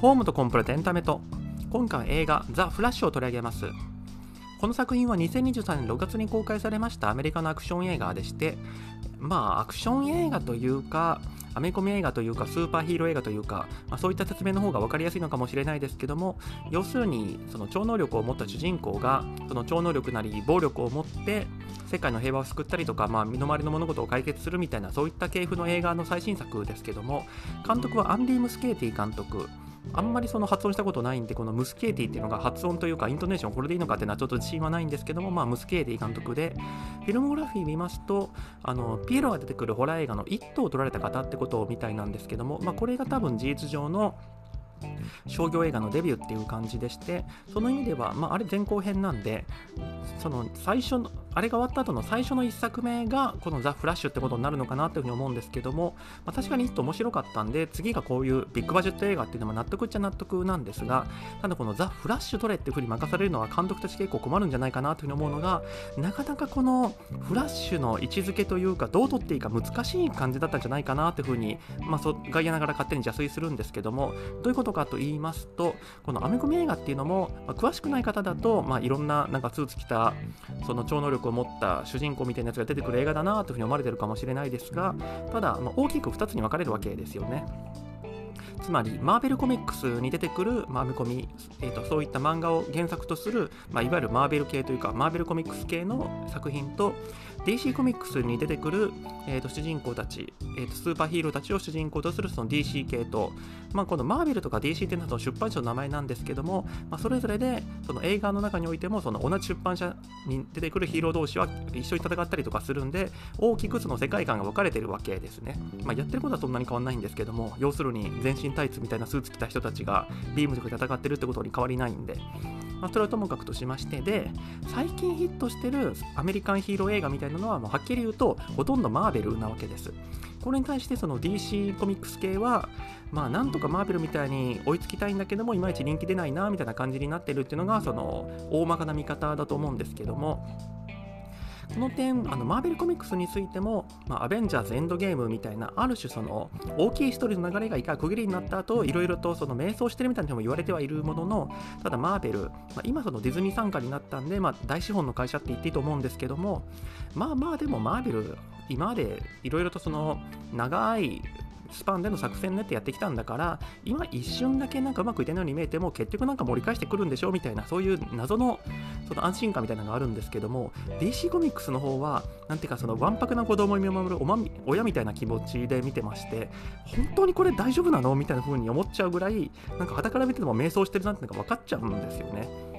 ホームとコンプラとエンタメと。今回映画「ザ・フラッシュ」を取り上げます。この作品は2023年6月に公開されましたアメリカのアクション映画でしてまあアクション映画というかアメコミ映画というかスーパーヒーロー映画というか、まあ、そういった説明の方が分かりやすいのかもしれないですけども要するにその超能力を持った主人公がその超能力なり暴力を持って世界の平和を救ったりとか、まあ、身の回りの物事を解決するみたいなそういった系譜の映画の最新作ですけども監督はアンディ・ムスケーティ監督。あんまりその発音したことないんで、このムスケーティっていうのが発音というか、イントネーションこれでいいのかっていうのはちょっと自信はないんですけども、まあ、ムスケーティ監督で、フィルモグラフィー見ますと、あのピエロが出てくるホラー映画の「イット!」を撮られた方ってことみたいなんですけども、まあ、これが多分事実上の商業映画のデビューっていう感じでしてその意味では、まあ、あれ前後編なんでその最初のあれが終わった後の最初の1作目がこのザ・フラッシュってことになるのかなというふうに思うんですけども、まあ、確かにちょっと面白かったんで次がこういうビッグバジェット映画っていうのも納得っちゃ納得なんですがただこのザ・フラッシュ撮れっていうふうに任されるのは監督として結構困るんじゃないかなというふうに思うのがなかなかこのフラッシュの位置づけというかどう撮っていいか難しい感じだったんじゃないかなというふうに、まあ、そ外野ながら勝手に邪推するんですけどもどういうこととかと言いますとこのアメコミ映画っていうのも、まあ、詳しくない方だと、まあ、いろんななんかスーツ着たその超能力を持った主人公みたいなやつが出てくる映画だなというふうに思われてるかもしれないですがただ、まあ、大きく2つに分かれるわけですよね。つまりマーベルコミックスに出てくるマーベコミ、えーと、そういった漫画を原作とする、まあ、いわゆるマーベル系というかマーベルコミックス系の作品と DC コミックスに出てくる、えーと、主人公たち、えーと、スーパーヒーローたちを主人公とするその DC 系と、まあ、このマーベルとか DC っていうのは出版社の名前なんですけども、まあ、それぞれでその映画の中においてもその同じ出版社に出てくるヒーロー同士は一緒に戦ったりとかするんで大きくその世界観が分かれてるわけですね、まあ、やってることはそんなに変わんないんですけども要するに全身タイツみたいなスーツ着た人たちがビームとか戦ってるってことに変わりないんで。まあ、それはともかくとしましてで最近ヒットしてるアメリカンヒーロー映画みたいなのはもうはっきり言うとほとんどマーベルなわけです。これに対してその DC コミックス系はまあなんとかマーベルみたいに追いつきたいんだけどもいまいち人気出ないなみたいな感じになってるっていうのがその大まかな見方だと思うんですけども。この点あのマーベルコミックスについても、まあ、アベンジャーズエンドゲームみたいなある種その大きいストーリーの流れが一回区切りになった後いろいろとその迷走してるみたいなのも言われてはいるもののただマーベル、まあ、今そのディズニー参加になったんで、まあ、大資本の会社って言っていいと思うんですけどもまあまあでもマーベル今までいろいろとその長いスパンでの作戦ねってやってきたんだから今一瞬だけなんかうまくいってないように見えても結局なんか盛り返してくるんでしょみたいなそういう謎のその安心感みたいなのがあるんですけども DC コミックスの方はなんていうかそのわんぱくな子供を見守るおまみ親みたいな気持ちで見てまして本当にこれ大丈夫なの？みたいな風に思っちゃうぐらいなんか傍から見てても迷走してるなってのが分かっちゃうんですよね。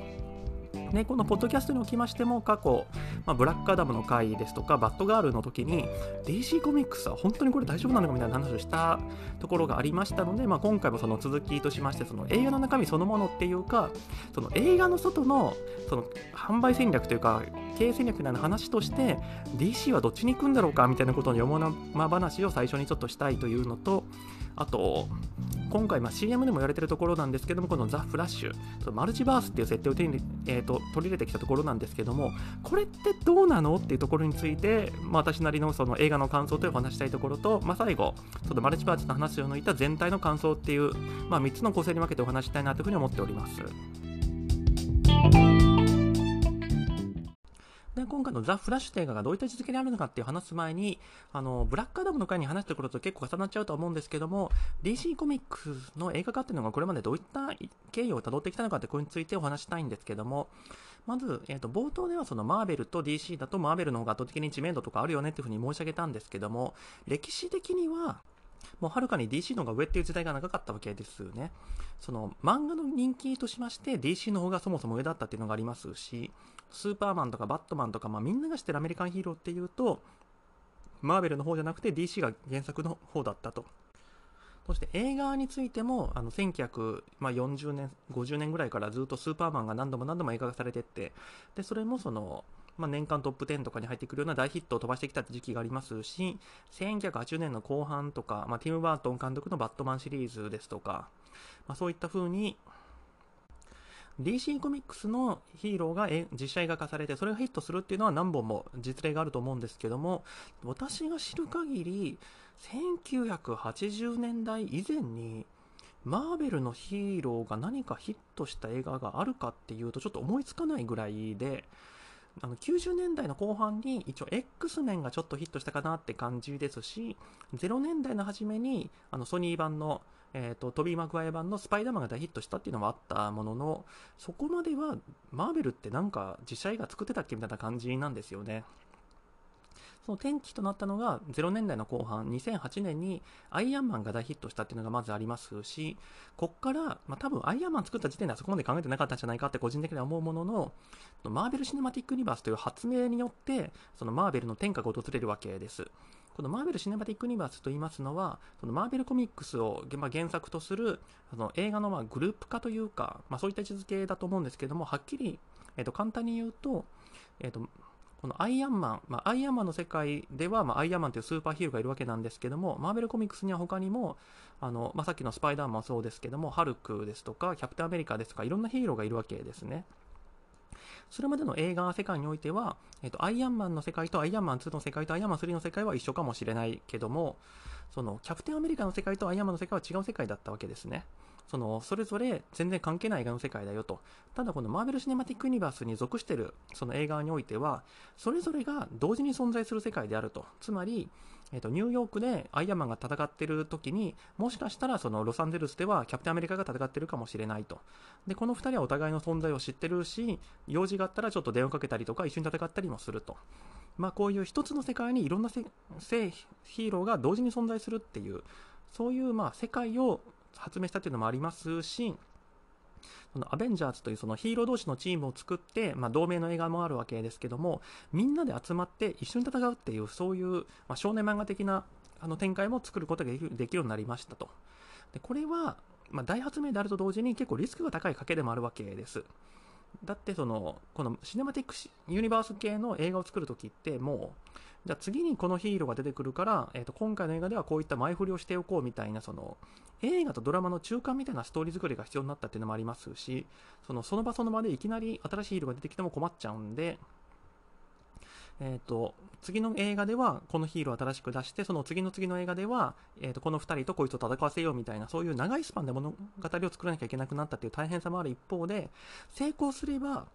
ね、このポッドキャストにおきましても過去、まあ、ブラックアダムの回ですとかバッドガールの時に DC コミックスは本当にこれ大丈夫なのかみたいな話をしたところがありましたので、まあ、今回もその続きとしましてその映画の中身そのものっていうかその映画の外のその販売戦略というか経営戦略みたいな話として DC はどっちに行くんだろうかみたいなことのよもな話を最初にちょっとしたいというのとあと今回、ま、CM でも言われてるところなんですけども、このザ・フラッシュ、マルチバースっていう設定を手に、えーと、取り入れてきたところなんですけども、これってどうなのっていうところについて、まあ、私なりのその映画の感想というお話したいところと、まあ、最後、そのマルチバースの話を抜いた全体の感想っていう、まあ、3つの構成に分けてお話したいなというふうに思っております。で今回のザ・フラッシュ映画がどういった位置づけにあるのかっていう話す前に、あの、ブラックアダムの回に話してくると結構重なっちゃうと思うんですけども、DC コミックスの映画化っていうのがこれまでどういった経緯をたどってきたのかってこれについてお話したいんですけども、まず、えー、と冒頭ではそのマーベルと DC だとマーベルの方が圧倒的に知名度とかあるよねっていうふうに申し上げたんですけども、歴史的には、もうはるかに DC の方が上っていう時代が長かったわけですよね。その漫画の人気としまして DC の方がそもそも上だったっていうのがありますし、スーパーマンとかバットマンとか、まあ、みんなが知ってるアメリカンヒーローっていうと、マーベルの方じゃなくて DC が原作の方だったと。そして映画についても、あの1940年、50年ぐらいからずっとスーパーマンが何度も何度も映画化されてって、で、それもその、まあ、年間トップ10とかに入ってくるような大ヒットを飛ばしてきた時期がありますし、1980年の後半とか、まあ、ティム・バートン監督のバットマンシリーズですとか、まあ、そういった風に、DC コミックスのヒーローが実写映画化されて、それがヒットするっていうのは何本も実例があると思うんですけども、私が知る限り、1980年代以前に、マーベルのヒーローが何かヒットした映画があるかっていうとちょっと思いつかないぐらいで、あの90年代の後半に一応 X メンがちょっとヒットしたかなって感じですし、0年代の初めにあのソニー版の、えーと、トビー・マグワイア版のスパイダーマンが大ヒットしたっていうのもあったものの、そこまではマーベルってなんか実写映画作ってたっけみたいな感じなんですよね。その転機となったのが0年代の後半、2008年にアイアンマンが大ヒットしたっていうのがまずありますし、こっから、まあ、多分アイアンマン作った時点ではそこまで考えてなかったんじゃないかって個人的には思うものの、マーベル・シネマティック・ユニバースという発明によって、そのマーベルの天下が訪れるわけです。このマーベル・シネマティック・ユニバースと言いますのは、そのマーベルコミックスを、まあ、原作とするその映画のまあグループ化というか、まあ、そういった位置づけだと思うんですけども、はっきり、えー、と簡単に言うと、えーとこのアイアンマン、まあ、アイアンマンの世界では、まあ、アイアンマンというスーパーヒーローがいるわけなんですけども、マーベルコミックスには他にも、あのまあ、さっきのスパイダーマンもそうですけども、ハルクですとか、キャプテンアメリカですとか、いろんなヒーローがいるわけですね。それまでの映画世界においては、えっと、アイアンマンの世界とアイアンマン2の世界とアイアンマン3の世界は一緒かもしれないけども、そのキャプテンアメリカの世界とアイアンマンの世界は違う世界だったわけですね。そのそれぞれ全然関係ない映画の世界だよと。ただこのマーベル・シネマティック・ユニバースに属しているその映画においては、それぞれが同時に存在する世界であると。つまり、えーと、ニューヨークでアイアンマンが戦ってる時にもしかしたらそのロサンゼルスではキャプテンアメリカが戦ってるかもしれないと。でこの2人はお互いの存在を知ってるし用事があったらちょっと電話かけたりとか一緒に戦ったりもすると。まあこういう一つの世界にいろんなヒーローが同時に存在するっていうそういうまあ世界を発明したっていうのもありますし、そのアベンジャーズというそのヒーロー同士のチームを作って、まあ、同名の映画もあるわけですけども、みんなで集まって一緒に戦うっていう、そういう、まあ、少年漫画的なあの展開も作ることができるようになりましたと。でこれは、まあ、大発明であると同時に結構リスクが高い賭けでもあるわけです。だってその、このシネマティックユニバース系の映画を作るときってもう、じゃあ次にこのヒーローが出てくるから、えー、と今回の映画ではこういった前振りをしておこうみたいなその映画とドラマの中間みたいなストーリー作りが必要になったっていうのもありますしそのその場その場でいきなり新しいヒーローが出てきても困っちゃうんで、えーと、次の映画ではこのヒーローを新しく出してその次の次の映画では、えーとこの2人とこいつを戦わせようみたいなそういう長いスパンで物語を作らなきゃいけなくなったっていう大変さもある一方で成功すれば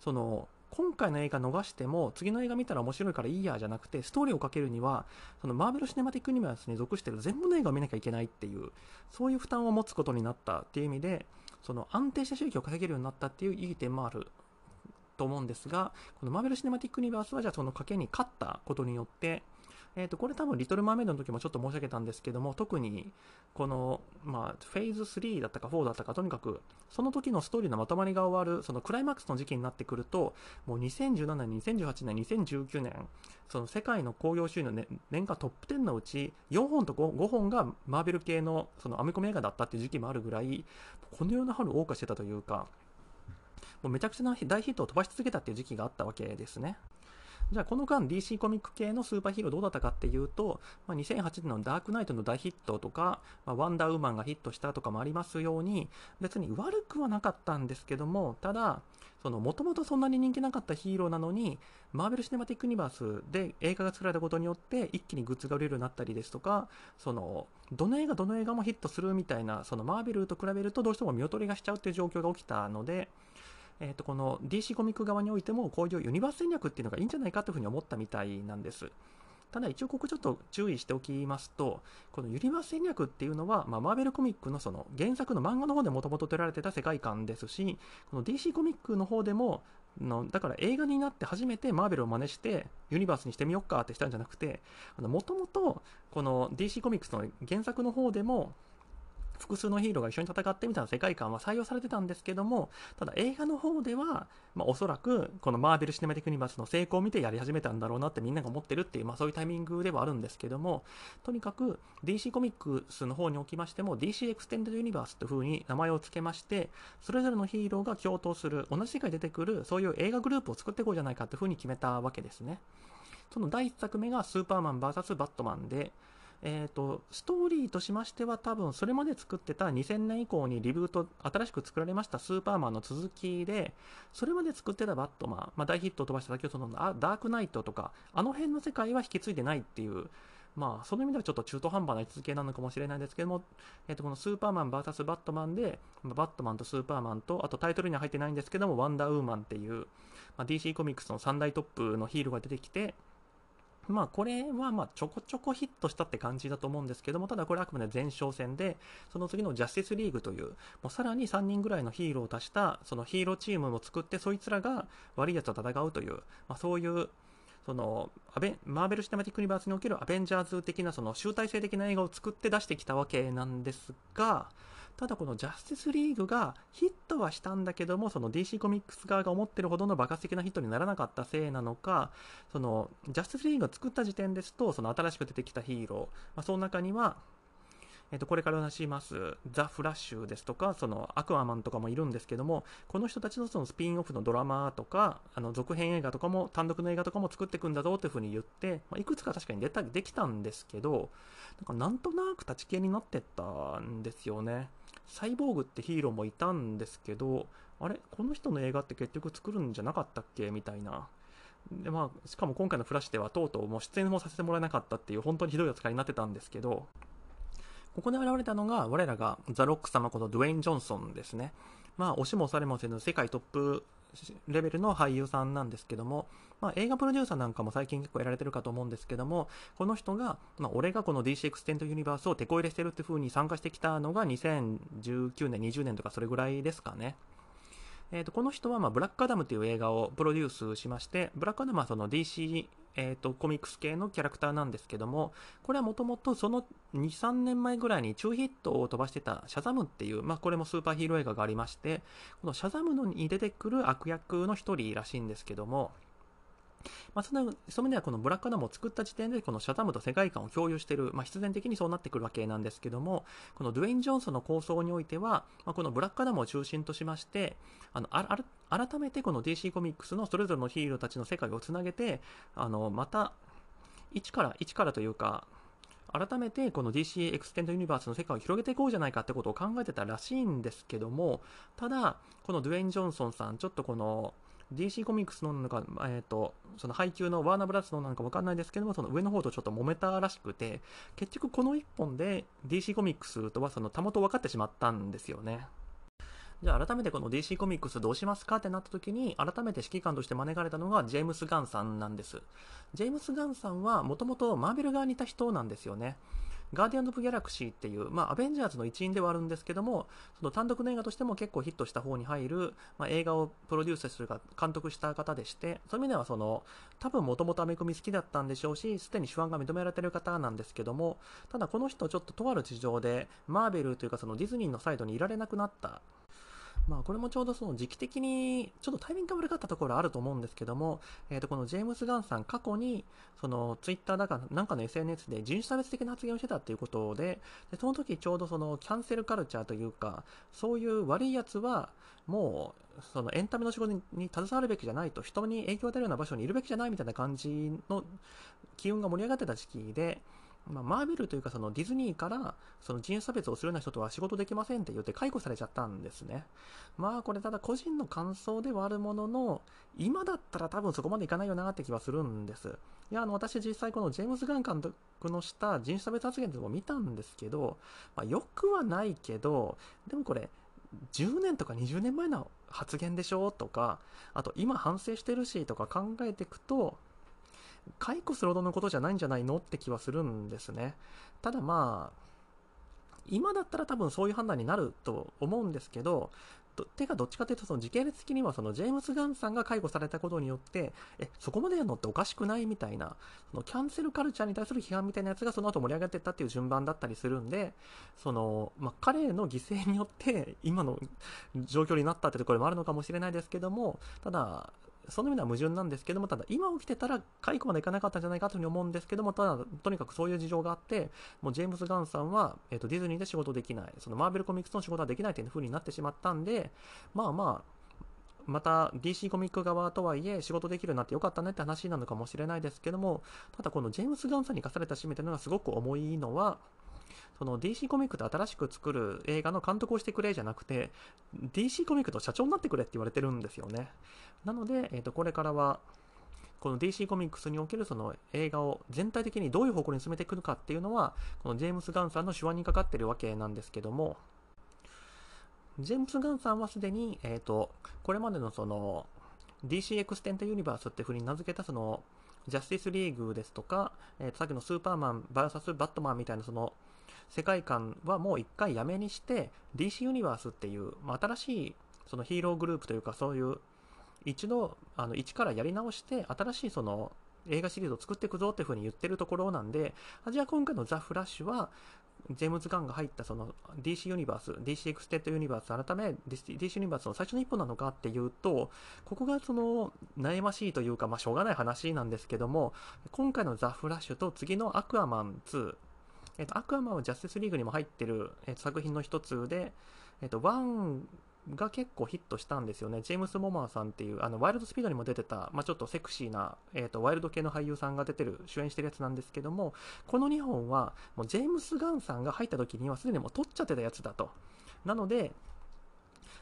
その今回の映画逃しても次の映画見たら面白いからいいやじゃなくてストーリーをかけるにはそのマーベル・シネマティック・ユニバースに属してる全部の映画を見なきゃいけないっていうそういう負担を持つことになったっていう意味でその安定した収益を稼げるようになったっていういい点もあると思うんですがこのマーベル・シネマティック・ユニバースはじゃあその賭けに勝ったことによってえっ、ー、と、これ多分、リトル・マーメイドの時もちょっと申し上げたんですけども、特に、この、まあ、フェーズ3だったか4だったか、とにかく、その時のストーリーのまとまりが終わる、そのクライマックスの時期になってくると、もう2017年、2018年、2019年、その世界の興行収入の、ね、年間トップ10のうち、4本と 5, 5本がマーベル系の、そのアメコミ映画だったっていう時期もあるぐらい、このような春を謳歌してたというか、もうめちゃくちゃな大ヒットを飛ばし続けたっていう時期があったわけですね。じゃあこの間 DC コミック系のスーパーヒーローどうだったかっていうと、まあ、2008年のダークナイトの大ヒットとか、まあ、ワンダーウーマンがヒットしたとかもありますように、別に悪くはなかったんですけども、ただ、その、もともとそんなに人気なかったヒーローなのに、マーベル・シネマティック・ユニバースで映画が作られたことによって、一気にグッズが売れるようになったりですとか、その、どの映画どの映画もヒットするみたいな、そのマーベルと比べるとどうしても見劣りがしちゃうっていう状況が起きたので、えー、とこの DC コミック側においてもこういうユニバース戦略っていうのがいいんじゃないかというふうに思ったみたいなんです。ただ一応ここちょっと注意しておきますと、このユニバース戦略っていうのは、まあ、マーベルコミックのその原作の漫画の方でもともと取られてた世界観ですし、この DC コミックの方でも、のだから映画になって初めてマーベルを真似してユニバースにしてみよっかってしたんじゃなくて、もともとこの DC コミックスの原作の方でも、複数のヒーローが一緒に戦ってみたいな世界観は採用されてたんですけども、ただ映画の方では、まあ、おそらくこのマーベル・シネマティック・ユニバースの成功を見てやり始めたんだろうなってみんなが思ってるっていう、まあ、そういうタイミングではあるんですけども、とにかく DC コミックスの方におきましても DC エクステンデッド・ユニバースという風に名前を付けまして、それぞれのヒーローが共闘する、同じ世界に出てくる、そういう映画グループを作っていこうじゃないかという風に決めたわけですね。その第1作目がスーパーマン VS バットマンで、えーと、ストーリーとしましては多分それまで作ってた2000年以降にリブート新しく作られましたスーパーマンの続きでそれまで作ってたバットマン、まあ、大ヒットを飛ばした先ほどのダークナイトとかあの辺の世界は引き継いでないっていうまあ、その意味ではちょっと中途半端な位置づけなのかもしれないですけども、え、ー、と、このスーパーマン VS バットマンで、バットマンとスーパーマンと、あとタイトルには入ってないんですけども、ワンダーウーマンっていう、まあ、DC コミックスの3大トップのヒーローが出てきて、まあこれはまちょこちょこヒットしたって感じだと思うんですけども、ただこれあくまで前哨戦で、その次のジャスティスリーグという、もうさらに3人ぐらいのヒーローを足したそのヒーローチームを作って、そいつらが悪い奴と戦うという、まあそういうそのアベマーベル・シネマティック・ユニバースにおけるアベンジャーズ的なその集大成的な映画を作って出してきたわけなんですが、ただこのジャスティスリーグがヒットはしたんだけども、その DC コミックス側が思ってるほどの爆発的なヒットにならなかったせいなのか、そのジャスティスリーグが作った時点ですと、その新しく出てきたヒーロー、まあ、その中には、えっと、これから話します、ザ・フラッシュですとか、そのアクアマンとかもいるんですけども、この人たちのそのスピンオフのドラマとか、あの続編映画とかも、単独の映画とかも作っていくんだぞというふうに言って、まあ、いくつか確かに出たできたんですけど、なんかなんとなく立ち消えになってったんですよね。サイボーグってヒーローもいたんですけど、あれ？この人の映画って結局作るんじゃなかったっけ？みたいな。でまあ、しかも今回のフラッシュではとうとうもう出演もさせてもらえなかったっていう本当にひどい扱いになってたんですけど、ここで現れたのが、我らがザ・ロック様ことドウェイン・ジョンソンですね。まあ、押しも押されもせぬ世界トップレベルの俳優さんなんですけども、まあ、映画プロデューサーなんかも最近結構やられてるかと思うんですけども、この人が、まあ、俺がこの DC エクステンデッドユニバースをテコ入れしてるっていう風に参加してきたのが2019年、20年とかそれぐらいですかね。えーと、この人は、まあ、ブラックアダムという映画をプロデュースしまして、ブラックアダムはその DC、えーと、コミックス系のキャラクターなんですけども、これはもともとその2、3年前ぐらいに中ヒットを飛ばしてたシャザムっていう、まあ、これもスーパーヒーロー映画がありまして、このシャザムに出てくる悪役の一人らしいんですけども、まあ、そのその意味ではこのブラックアダムを作った時点でこのシャザムと世界観を共有している、まあ、必然的にそうなってくるわけなんですけども、このドゥエイン・ジョンソンの構想においては、まあ、このブラックアダムを中心としまして、あのあ改めてこの DC コミックスのそれぞれのヒーローたちの世界をつなげて、あのまた一から、一からというか、改めてこの DC エクステンデッドユニバースの世界を広げていこうじゃないかってことを考えてたらしいんですけども、ただ、このドゥエイン・ジョンソンさん、ちょっとこの DC コミックスのなのか、えっ、ー、と、その配給のワーナーブラザースのなのかわかんないですけども、その上の方とちょっと揉めたらしくて、結局この1本で DC コミックスとはそのたもと分かってしまったんですよね。じゃあ改めてこの DC コミックスどうしますかってなった時に、改めて指揮官として招かれたのがジェームス・ガンさんなんです。ジェームス・ガンさんはもともとマーベル側にいた人なんですよね。ガーディアンズ・オブ・ギャラクシーっていう、まあ、アベンジャーズの一員ではあるんですけども、その単独の映画としても結構ヒットした方に入る、まあ、映画をプロデュースするか監督した方でして、そういう意味ではその、多分もともとアメコミ好きだったんでしょうし、すでに手腕が認められてる方なんですけども、ただこの人ちょっととある事情で、マーベルというかそのディズニーのサイドにいられなくなった。まあ、これもちょうどその時期的にちょっとタイミングが悪かったところあると思うんですけども、えっ、ー、と、このジェームス・ガンさん過去に、そのツイッターだかなんかの SNS で人種差別的な発言をしてたっていうことで、でその時ちょうどそのキャンセルカルチャーというか、そういう悪いやつはもう、そのエンタメの仕事に携わるべきじゃないと、人に影響を与えるような場所にいるべきじゃないみたいな感じの機運が盛り上がってた時期で、まあ、マーベルというかそのディズニーからその人種差別をするような人とは仕事できませんって言って解雇されちゃったんですね。まあこれただ個人の感想ではあるものの、今だったら多分そこまでいかないよなって気はするんです。いや、あの私実際このジェームズ・ガン監督のした人種差別発言でも見たんですけど、まあ、よくはないけど、でもこれ、10年とか20年前の発言でしょとか、あと今反省してるしとか考えていくと、解雇するほどのことじゃないんじゃないのって気はするんですね。ただまあ、今だったら多分そういう判断になると思うんですけど、てかどっちかというとその時系列的にはそのジェームス・ガンさんが解雇されたことによってえそこまでやるのっておかしくないみたいなそのキャンセルカルチャーに対する批判みたいなやつがその後盛り上がっていったっていう順番だったりするんでその、まあ、彼の犠牲によって今の状況になったってところもあるのかもしれないですけどもただその意味では矛盾なんですけども、ただ今起きてたら解雇までいかなかったんじゃないかというふうに思うんですけども、ただとにかくそういう事情があって、もうジェームズ・ガンさんは、えーと、ディズニーで仕事できない、そのマーベルコミックスの仕事はできないというふうになってしまったんで、まあまあ、また DC コミック側とはいえ仕事できるようになってよかったねって話なのかもしれないですけども、ただこのジェームズ・ガンさんに課された使命というのがすごく重いのは、その DC コミックで新しく作る映画の監督をしてくれじゃなくて、DC コミックの社長になってくれって言われてるんですよね。なので、えー、とこれからは、この DC コミックスにおけるその映画を全体的にどういう方向に進めてくのかっていうのは、このジェームス・ガンさんの手腕にかかってるわけなんですけども、ジェームス・ガンさんはすでに、えっ、ー、と、これまでのその、DC エクステンデッドユニバースってふうに名付けたその、ジャスティスリーグですとか、えー、さっきのスーパーマン VS バットマンみたいなその世界観はもう一回やめにして DC ユニバースっていう、まあ、新しいそのヒーローグループというかそういう一度あの一からやり直して新しいその映画シリーズを作っていくぞっていうふうに言ってるところなんで、じゃあ今回のザ・フラッシュは、ジェームズ・ガンが入ったその DC ユニバース、DC エクステンデッドユニバース、改め DC ユニバースの最初の一歩なのかっていうと、ここがその悩ましいというか、まあしょうがない話なんですけども、今回のザ・フラッシュと次のアクアマン2、えっと、アクアマはジャスティスリーグにも入ってる、えー、作品の一つで、えっと、1が結構ヒットしたんですよね。ジェームス・モマーさんっていう、あの、ワイルドスピードにも出てた、まあ、ちょっとセクシーな、えっ、ー、と、ワイルド系の俳優さんが出てる、主演してるやつなんですけども、この2本は、もうジェームス・ガンさんが入った時にはすでにもう撮っちゃってたやつだと。なので、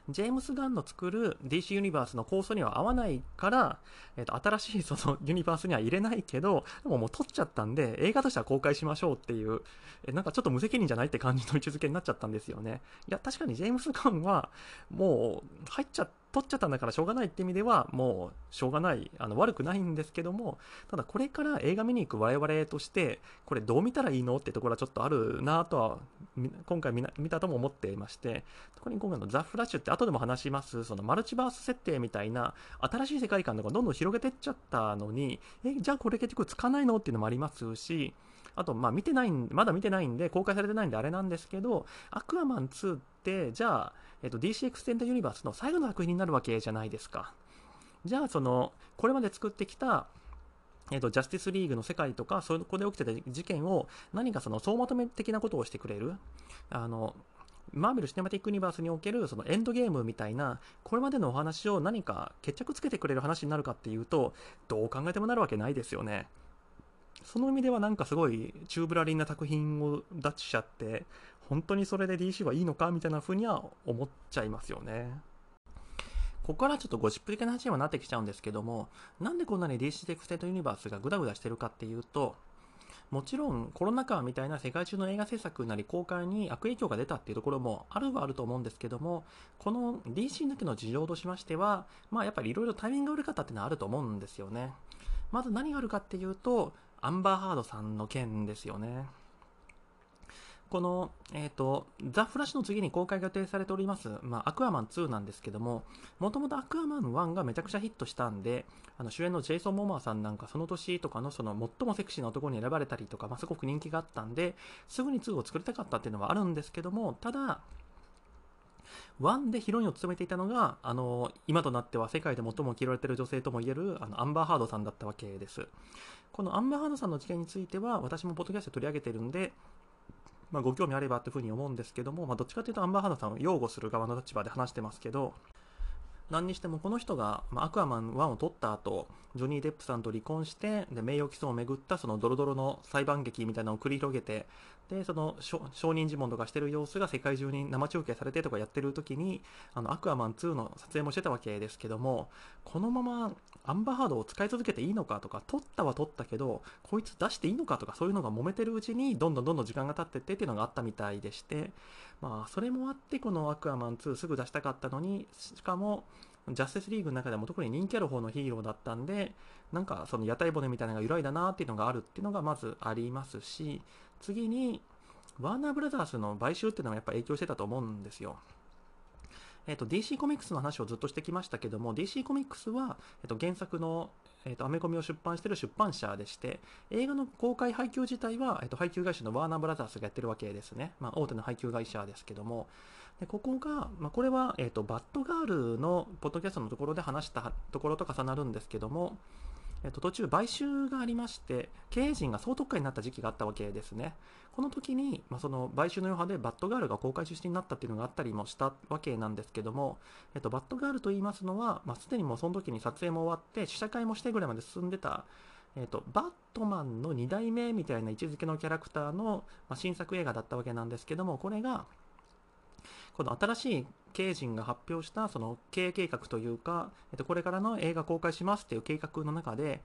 ジェームス・ガンの作る DC ユニバースの構想には合わないから、えっ、と、新しい そのユニバースには入れないけど、でももう撮っちゃったんで、映画としては公開しましょうっていう、えなんかちょっと無責任じゃないって感じの位置づけになっちゃったんですよね。いや、確かにジェームス・ガンは、もう、入っちゃっ取っちゃったんだからしょうがないって意味ではもうしょうがないあの悪くないんですけどもただこれから映画見に行く我々としてこれどう見たらいいのってところはちょっとあるなとは今回見たとも思っていまして特に今回のザ・フラッシュって後でも話しますそのマルチバース設定みたいな新しい世界観とかどんどん広げてっちゃったのにえじゃあこれ結局つかないのっていうのもありますしあと、まあ見てない、まだ見てないんで、公開されてないんであれなんですけど、アクアマン2って、じゃあ、えっと、DC エクステンドユニバースの最後の作品になるわけじゃないですか。じゃあ、その、これまで作ってきた、えっと、ジャスティスリーグの世界とか、そこで起きてた事件を、何かその総まとめ的なことをしてくれる。あの、マーベル・シネマティック・ユニバースにおけるそのエンドゲームみたいな、これまでのお話を何か決着つけてくれる話になるかっていうと、どう考えてもなるわけないですよね。その意味ではなんかすごいチューブラリンな作品を出しちゃって、本当にそれで DC はいいのかみたいな風には思っちゃいますよね。ここからちょっとゴシップ的な話にはなってきちゃうんですけども、なんでこんなに DC テクステントユニバースがグダグダしてるかっていうと、もちろんコロナ禍みたいな世界中の映画制作なり公開に悪影響が出たっていうところもあるはあると思うんですけども、この DC だけの事情としましては、まあやっぱりいろいろタイミングが悪かったっていうのはあると思うんですよね。まず何があるかっていうと、アンバーハードさんの件ですよね。この、えっ、ー、と、ザ・フラッシュの次に公開が予定されております、まあ、アクアマン2なんですけども、もともとアクアマン1がめちゃくちゃヒットしたんで、あの主演のジェイソン・モーマーさんなんかその年とかのその最もセクシーな男に選ばれたりとか、まあ、すごく人気があったんで、すぐに2を作りたかったっていうのはあるんですけども、ただ、1でヒロインを務めていたのが、あの、今となっては世界で最も嫌われている女性ともいえる、あの、アンバーハードさんだったわけです。このアンバーハードさんの事件については、私もポッドキャストで取り上げてるんで、まあ、ご興味あればというふうに思うんですけども、まあ、どっちかというとアンバーハードさんを擁護する側の立場で話してますけど、何にしてもこの人が、まあ、アクアマン1を撮った後、ジョニー・デップさんと離婚して、で、名誉毀損をめぐったそのドロドロの裁判劇みたいなのを繰り広げて、で、その証人尋問とかしてる様子が世界中に生中継されてとかやってる時に、あの、アクアマン2の撮影もしてたわけですけども、このままアンバーハードを使い続けていいのかとか、撮ったは撮ったけど、こいつ出していいのかとか、そういうのが揉めてるうちに、どんどんどんどん時間が経ってってっていうのがあったみたいでして、まあ、それもあって、このアクアマン2すぐ出したかったのに、しかも、ジャスティスリーグの中でも特に人気ある方のヒーローだったんで、なんかその屋台骨みたいなのが揺らいだなっていうのがあるっていうのがまずありますし、次に、ワーナーブラザースの買収っていうのがやっぱ影響してたと思うんですよ。えっ、と、DC コミックスの話をずっとしてきましたけども、DC コミックスは、えっ、と、原作の、えっ、と、アメコミを出版している出版社でして、映画の公開配給自体は、えっ、と、配給会社のワーナーブラザースがやってるわけですね。まあ、大手の配給会社ですけども、でここが、まあ、これは、えっ、と、バッドガールのポッドキャストのところで話したところと重なるんですけども、えっと、途中買収がありまして、経営陣が総特化になった時期があったわけですね。この時に、まあ、その買収の余波でバッドガールが公開出身になったっていうのがあったりもしたわけなんですけども、えっと、バッドガールと言いますのは、まあ、すでにもうその時に撮影も終わって、試写会もしてぐらいまで進んでた、えっと、バットマンの2代目みたいな位置づけのキャラクターの、まあ、新作映画だったわけなんですけども、これが、この新しい経営陣が発表したその経営計画というか、えっと、これからの映画公開しますっていう計画の中で、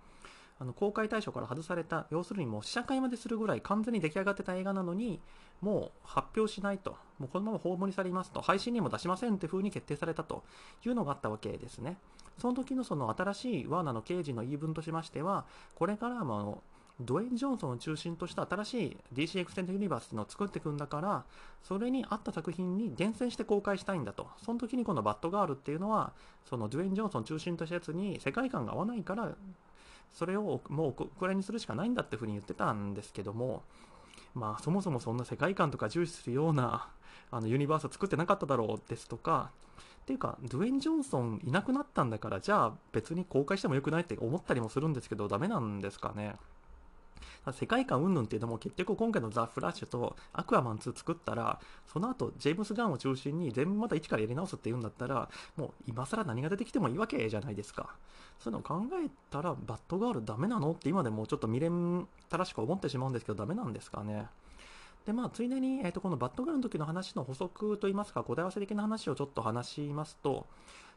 あの公開対象から外された、要するにもう試写会までするぐらい完全に出来上がってた映画なのに、もう発表しないと、もうこのまま葬り去りますと、配信にも出しませんって風に決定されたというのがあったわけですね。その時のその新しいワーナの刑事の言い分としましては、これからもドウェイン・ジョンソンを中心とした新しい DC エクセントユニバースのを作っていくんだから、それに合った作品に厳選して公開したいんだと。その時にこのバッドガールっていうのは、そのドゥエイン・ジョンソン中心としたやつに世界観が合わないから、それをもうこれにするしかないんだっていうふうに言ってたんですけども、まあそもそもそんな世界観とか重視するようなあのユニバースを作ってなかっただろうですとか、っていうか、ドゥエイン・ジョンソンいなくなったんだから、じゃあ別に公開してもよくないって思ったりもするんですけど、ダメなんですかね？世界観云々っていうのも結局今回のザ・フラッシュとアクアマン2作ったら、その後ジェームス・ガンを中心に全部また一からやり直すっていうんだったら、もう今更何が出てきてもいいわけじゃないですか。そういうのを考えたら、バッドガールダメなのって今でもちょっと未練たらしく思ってしまうんですけど、ダメなんですかね。で、まあ、ついでに、えっ、ー、と、このバッドガールの時の話の補足といいますか、答え合わせ的な話をちょっと話しますと、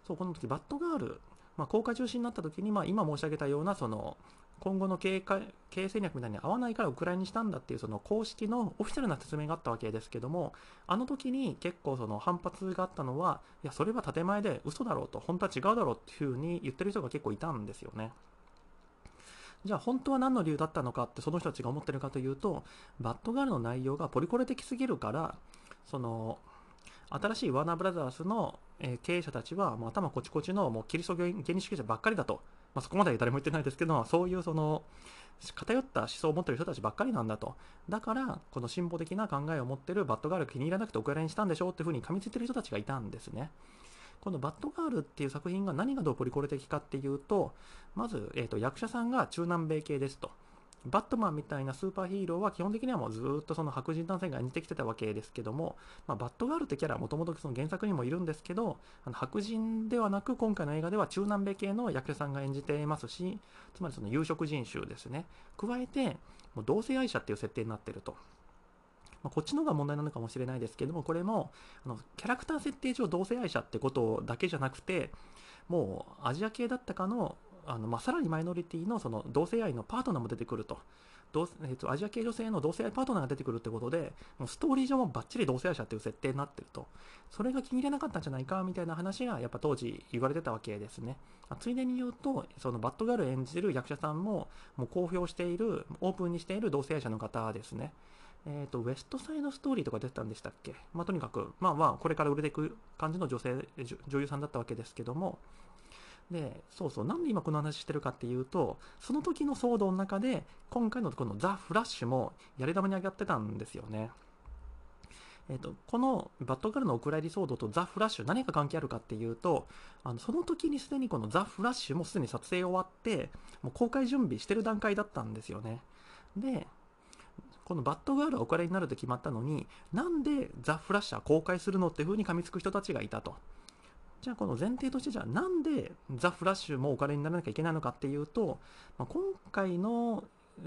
そう、この時、バッドガール、まあ、公開中止になった時に、まあ、今申し上げたような、その、今後の経営戦略みたいに合わないからウクライナにしたんだっていうその公式のオフィシャルな説明があったわけですけども、あの時に結構その反発があったのは、いや、それは建前で嘘だろうと、本当は違うだろうっていうふうに言ってる人が結構いたんですよね。じゃあ本当は何の理由だったのかってその人たちが思ってるかというと、バッドガールの内容がポリコレ的すぎるから、その、新しいワーナーブラザースの経営者たちはもう頭こちこちのもうキリスト原理主義者ばっかりだと。まあ、そこまで誰も言ってないですけど、そういうその、偏った思想を持ってる人たちばっかりなんだと。だから、この進歩的な考えを持ってるバッドガール気に入らなくてお蔵にしたんでしょうっていうふうに噛みついてる人たちがいたんですね。このバッドガールっていう作品が何がどうポリコレ的かっていうと、まず、えーと役者さんが中南米系ですと。バットマンみたいなスーパーヒーローは基本的にはもうずっとその白人男性が演じてきてたわけですけども、まあ、バットガールってキャラはもともとその原作にもいるんですけど、あの白人ではなく今回の映画では中南米系の役者さんが演じていますし、つまりその有色人種ですね。加えて、もう同性愛者っていう設定になってると。まあ、こっちの方が問題なのかもしれないですけども、これもあのキャラクター設定上同性愛者ってことだけじゃなくて、もうアジア系だったかのあのまあ、さらにマイノリティのその同性愛のパートナーも出てくると。同えーと、アジア系女性の同性愛パートナーが出てくるってことで、もうストーリー上もバッチリ同性愛者っていう設定になってると。それが気に入れなかったんじゃないかみたいな話がやっぱ当時言われてたわけですね。あついでに言うと、そのバッドガール演じる役者さんももう公表している、オープンにしている同性愛者の方ですね。えっ、ー、と、ウェストサイドストーリーとか出てたんでしたっけ？まあ、とにかく、まあまあ、これから売れていく感じの女性、女優さんだったわけですけども、で、そうそう、なんで今この話してるかっていうと、その時の騒動の中で、今回のこのザ・フラッシュもやり玉に上がってたんですよね。えーと、このバッドガールのお蔵入り騒動とザ・フラッシュ何が関係あるかっていうとあのその時にすでにこのザ・フラッシュもすでに撮影終わってもう公開準備してる段階だったんですよねでこのバッドガールはお蔵入りになると決まったのになんでザ・フラッシュは公開するのっていう風に噛みつく人たちがいたとじゃあこの前提としてじゃあなんでザ・フラッシュもお金にならなきゃいけないのかっていうと、まあ、今回の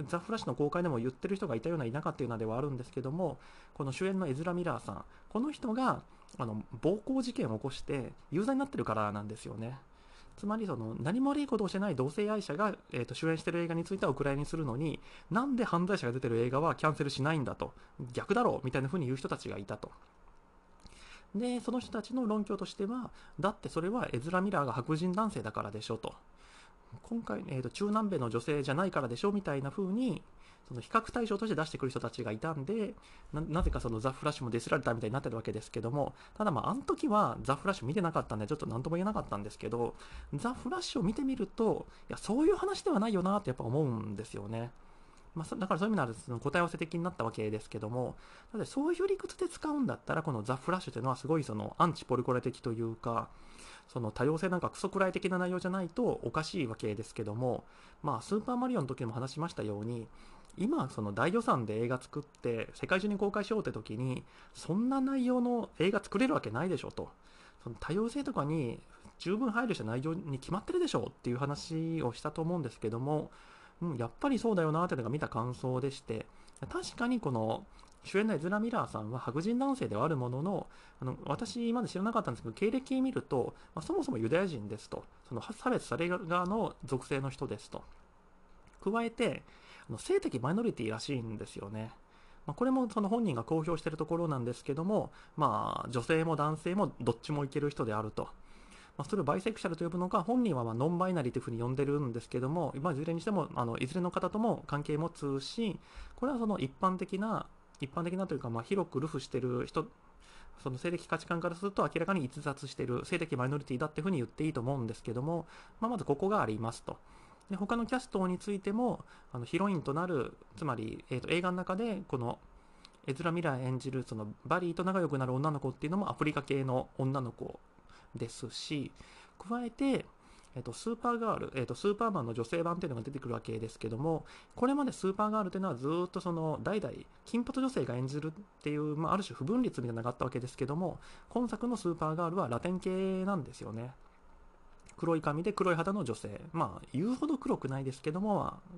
ザ・フラッシュの公開でも言ってる人がいたようないなかったようなではあるんですけどもこの主演のエズラ・ミラーさんこの人があの暴行事件を起こして有罪になってるからなんですよね。つまりその何も悪いことをしてない同性愛者が、え、と主演してる映画についてはお蔵入りにするのになんで犯罪者が出てる映画はキャンセルしないんだと逆だろうみたいな風に言う人たちがいたと。で、その人たちの論拠としては、だってそれはエズラ・ミラーが白人男性だからでしょと。今回、えーと、中南米の女性じゃないからでしょみたいな風に、その比較対象として出してくる人たちがいたんで、なぜかそのザ・フラッシュもディスられたみたいになってるわけですけども、ただまあ、あの時はザ・フラッシュ見てなかったんで、ちょっと何とも言えなかったんですけど、ザ・フラッシュを見てみると、いや、そういう話ではないよなってやっぱ思うんですよね。まあ、だからそういう意味ならその答え合わせ的になったわけですけども、なのでそういう理屈で使うんだったら、このザ・フラッシュというのはすごいそのアンチポリコレ的というか、その多様性なんかクソくらい的な内容じゃないとおかしいわけですけども、まあ、スーパーマリオの時も話しましたように、今、その大予算で映画作って世界中に公開しようって時に、そんな内容の映画作れるわけないでしょと。その多様性とかに十分配慮した内容に決まってるでしょっていう話をしたと思うんですけども、うん、やっぱりそうだよなっていうのが見た感想でして、確かにこの主演のエズラ・ミラーさんは白人男性ではあるもののあの私まで知らなかったんですけど経歴見ると、まあ、そもそもユダヤ人ですとその差別される側の属性の人ですと加えてあの性的マイノリティらしいんですよね。まあ、これもその本人が公表しているところなんですけども、まあ、女性も男性もどっちもいける人であると。まあ、それをバイセクシャルと呼ぶのか、本人はまノンバイナリーというふうに呼んでるんですけども、まあ、いずれにしてもあのいずれの方とも関係持つし、これはその一般的な、一般的なというか、ま広くルフしてる人、その性的価値観からすると明らかに逸脱している性的マイノリティだっていうふうに言っていいと思うんですけども、まあ、まずここがありますと。で他のキャストについてもあのヒロインとなるつまり、えーと、映画の中でこのエズラ・ミラー演じるそのバリーと仲良くなる女の子っていうのもアフリカ系の女の子ですし加えて、えーと、スーパーガール、えーと、スーパーマンの女性版っていうのが出てくるわけですけどもこれまでスーパーガールっていうのはずっとその代々金髪女性が演じるっていう、まあ、ある種不分率みたいなのがあったわけですけども今作のスーパーガールはラテン系なんですよね。黒い髪で黒い肌の女性。まあ、言うほど黒くないですけども、まあ、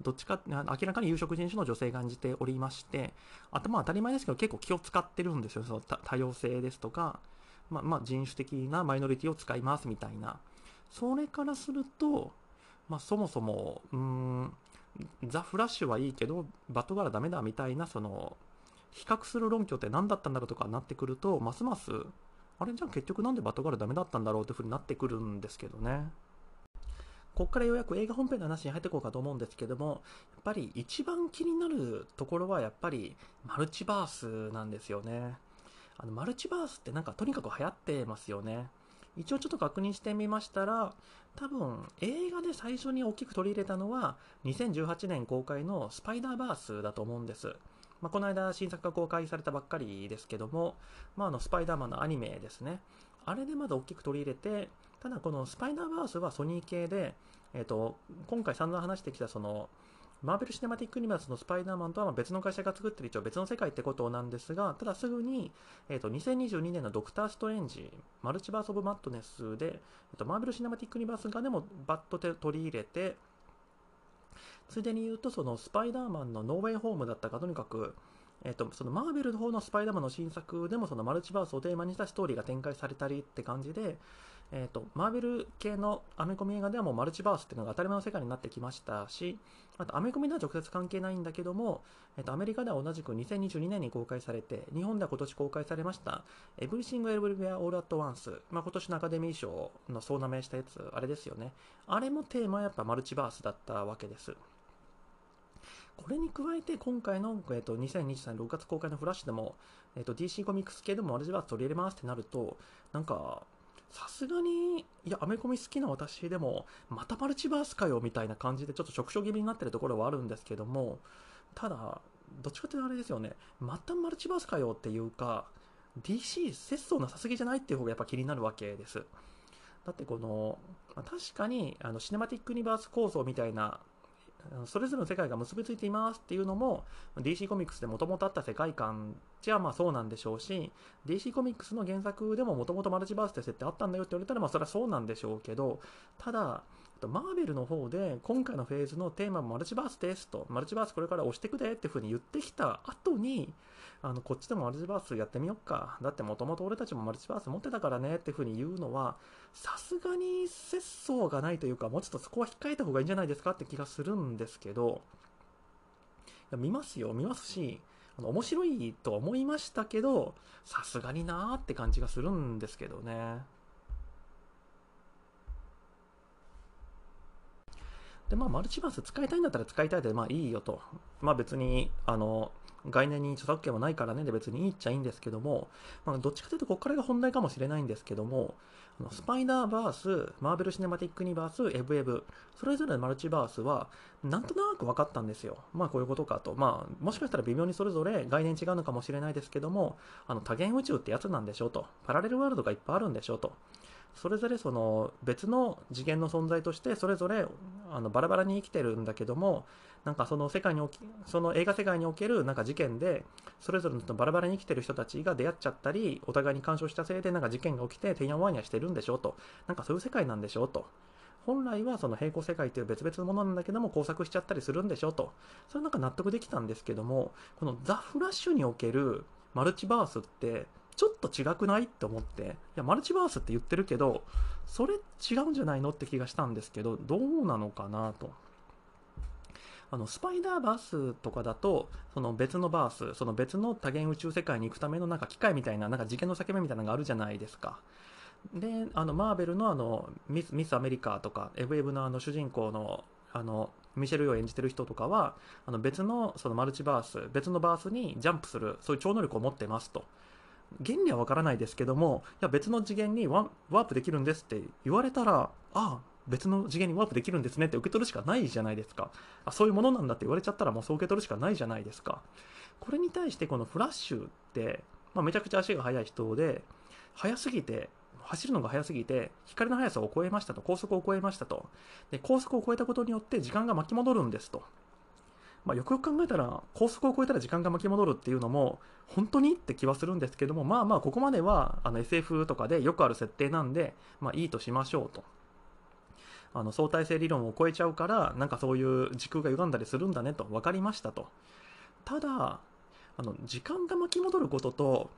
どっちか、明らかに有色人種の女性が演じておりまして、あとまあ当たり前ですけど結構気を使ってるんですよ。その多様性ですとか、まあ、まあ、人種的なマイノリティを使いますみたいな。それからすると、まあ、そもそも、うん、ザ・フラッシュはいいけど、バトガラダメだみたいな、その、比較する論拠って何だったんだろうとかなってくると、ますますあれじゃあ結局なんでバトガールダメだったんだろうっていう風になってくるんですけどね。ここからようやく映画本編の話に入っていこうかと思うんですけども、やっぱり一番気になるところはやっぱりマルチバースなんですよね。あのマルチバースってなんかとにかく流行ってますよね。一応ちょっと確認してみましたら、多分映画で最初に大きく取り入れたのは2018年公開のスパイダーバースだと思うんです。まあ、この間新作が公開されたばっかりですけども、まあ、あのスパイダーマンのアニメですね。あれでまだ大きく取り入れて、ただこのスパイダーバースはソニー系で、えっ、ー、と、今回散々話してきたその、マーベル・シネマティック・ユニバースのスパイダーマンとは別の会社が作ってる一応別の世界ってことなんですが、ただすぐに、えっ、ー、と、2022年のドクター・ストレンジ、マルチバース・オブ・マットネスで、え、ー、と、マーベル・シネマティック・ユニバース側でもバッと取り入れて、ついでに言うと、そのスパイダーマンのノーウェイホームだったか、とにかく、えっ、と、そのマーベルの方のスパイダーマンの新作でもそのマルチバースをテーマにしたストーリーが展開されたりって感じで、えっ、と、マーベル系のアメコミ映画ではもうマルチバースっていうのが当たり前の世界になってきましたし、あとアメコミでは直接関係ないんだけども、えっ、と、アメリカでは同じく2022年に公開されて、日本では今年公開されました、エブリシング・エブリウェア・オール・アット・ワンス、今年のアカデミー賞の総なめしたやつ、あれですよね。あれもテーマはやっぱマルチバースだったわけです。これに加えて今回の、えーと、2023年6月公開のフラッシュでも、えーと、DC コミックス系でもマルチバース取り入れますってなると、なんか、さすがに、いや、アメコミ好きな私でも、またマルチバースかよみたいな感じで、ちょっと食傷気味になってるところはあるんですけども、ただ、どっちかっていうとあれですよね、またマルチバースかよっていうか、DC 節操なさすぎじゃないっていう方がやっぱ気になるわけです。だってこの、まあ、確かにあのシネマティックユニバース構想みたいなそれぞれの世界が結びついていますっていうのも DC コミックスでもともとあった世界観じゃまあそうなんでしょうし DC コミックスの原作でももともとマルチバースって設定あったんだよって言われたらまあそれはそうなんでしょうけどただマーベルの方で今回のフェーズのテーママルチバースですとマルチバースこれから押してくでっていうふうに言ってきた後にあのこっちでもマルチバースやってみよっか。だってもともと俺たちもマルチバース持ってたからねっていうふうに言うのはさすがに節操がないというかもうちょっとそこは控えた方がいいんじゃないですかって気がするんですけどいや見ますよ見ますしあの面白いと思いましたけどさすがになーって感じがするんですけどね。でまあマルチバース使いたいんだったら使いたいでまあいいよと。まあ別にあの概念に著作権はないからねで別にいいっちゃいいんですけども、まあ、どっちかというとここからが本題かもしれないんですけどもあのスパイダーバースマーベル・シネマティック・ユニバースエブエブそれぞれのマルチバースはなんとなく分かったんですよ。まあこういうことかと。まあもしかしたら微妙にそれぞれ概念違うのかもしれないですけどもあの多元宇宙ってやつなんでしょうと。パラレルワールドがいっぱいあるんでしょうと。それぞれその別の次元の存在としてそれぞれあのバラバラに生きてるんだけどもなんかその世界におきその映画世界におけるなんか事件でそれぞれのバラバラに生きてる人たちが出会っちゃったりお互いに干渉したせいでなんか事件が起きててんやわんやしてるんでしょうと。なんかそういう世界なんでしょうと。本来はその平行世界っていう別々のものなんだけども工作しちゃったりするんでしょと。それなんか納得できたんですけどもこのザ・フラッシュにおけるマルチバースってちょっと違くない？って思って。いやマルチバースって言ってるけどそれ違うんじゃないの？って気がしたんですけどどうなのかなと。あのスパイダーバースとかだとその別のバースその別の多元宇宙世界に行くためのなんか機械みたいななんか次元の裂け目みたいなのがあるじゃないですか。であのマーベルのあのミスミスアメリカとか FF のあの主人公のあのミシェル・を演じてる人とかはあの別のそのマルチバース別のバースにジャンプするそういう超能力を持ってますと。原理はわからないですけどもいや別の次元にワープできるんですって言われたらああ別の次元にワープできるんですねって受け取るしかないじゃないですか。あそういうものなんだって言われちゃったらもうそう受け取るしかないじゃないですか。これに対してこのフラッシュって、まあ、めちゃくちゃ足が速い人で速すぎて走るのが速すぎて光の速さを超えましたと高速を超えましたと。で高速を超えたことによって時間が巻き戻るんですと。まあ、よくよく考えたら高速を超えたら時間が巻き戻るっていうのも本当にって気はするんですけどもまあまあここまではあの SF とかでよくある設定なんで、まあ、いいとしましょうと。あの相対性理論を超えちゃうからなんかそういう時空が歪んだりするんだねと分かりましたとただあの時間が巻き戻ることと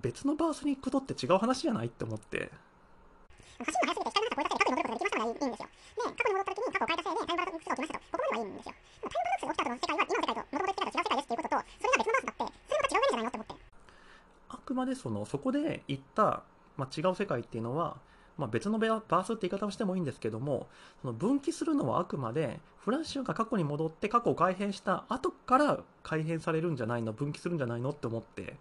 別のバースに行くことって違う話じゃないって思って走るの速すぎて光の超えたせいで過去に戻ることができましたらいいんですよ。で、過去に戻った時に過去を変えたせいでタイムパラドックスが起きましたと。ここまではいいんですよ。タイムパラドックスが起きた後の世界は今の世界と元々言ってた違う世界ですっていうことと、それが別のバースだって、それまた違う何じゃないのって思って。あくまでその、そこで言った、まあ、違う世界っていうのは、まあ、別のバースって言い方をしてもいいんですけども、その分岐するのはあくまで、フラッシュが過去に戻って過去を改変した後から改変されるんじゃないの、分岐するんじゃないのって思って、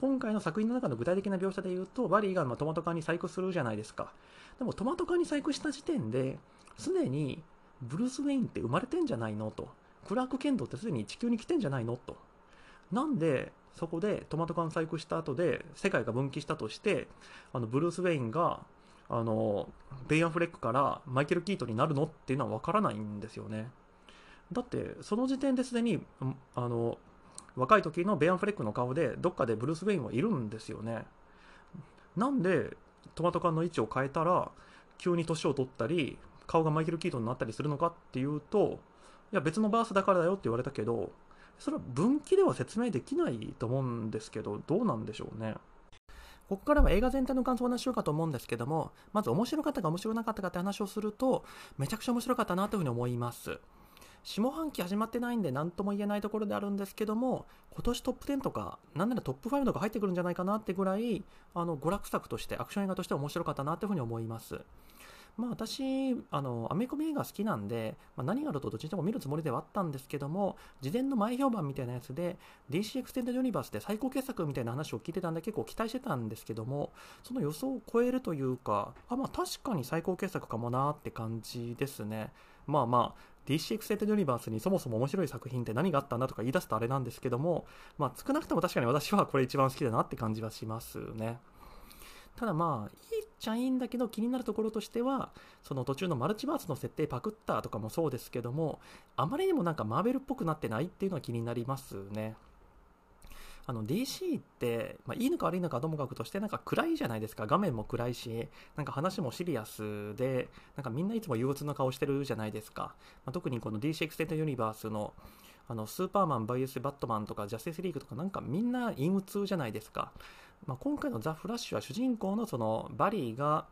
今回の作品の中の具体的な描写で言うと、バリーがまトマト缶に細工するじゃないですか。でもトマト缶に細工した時点で、すでにブルース・ウェインって生まれてんじゃないのと。クラーク・ケンドってすでに地球に来てんじゃないのと。なんで、そこでトマト缶細工した後で世界が分岐したとして、あのブルース・ウェインがあのベイアン・フレックからマイケル・キートになるのっていうのは分からないんですよね。だってその時点ですでにあの若い時のベイアン・フレックの顔でどっかでブルース・ウェインはいるんですよね。なんでトマト缶の位置を変えたら急に年を取ったり顔がマイケル・キートになったりするのかっていうといや別のバースだからだよって言われたけどそれは分岐では説明できないと思うんですけどどうなんでしょうねここからは映画全体の感想を話しようかと思うんですけどもまず面白かったか面白なかったかって話をするとめちゃくちゃ面白かったなというふうに思います。下半期始まってないんで何とも言えないところであるんですけども今年トップ10とか何ならトップ5とか入ってくるんじゃないかなってぐらいあの娯楽作としてアクション映画として面白かったなというふうに思います。まあ私、あの、アメコミ映画好きなんで、まあ、何があるとどっちでも見るつもりではあったんですけども、事前の前評判みたいなやつで、DC エクステンドユニバースで最高傑作みたいな話を聞いてたんで結構期待してたんですけども、その予想を超えるというか、あ、まあ確かに最高傑作かもなって感じですね。まあまあ、DC エクセントユニバースにそもそも面白い作品って何があったんだとか言い出すとあれなんですけども、まあ、少なくとも確かに私はこれ一番好きだなって感じはしますね。ただまあ、いいちゃいいんだけど気になるところとしては、その途中のマルチバースの設定パクったとかもそうですけども、あまりにもなんかマーベルっぽくなってないっていうのは気になりますね。あの DC って、まあ、いいのか悪いのかともかくとしてなんか暗いじゃないですか画面も暗いしなんか話もシリアスでなんかみんないつも憂鬱な顔してるじゃないですか、まあ、特にこの DC エクステンドユニバースのあのスーパーマン、バーサス・バットマンとかジャスティスリーグとかなんかみんな陰鬱じゃないですか、まあ、今回のザ・フラッシュは主人公のそのバリーが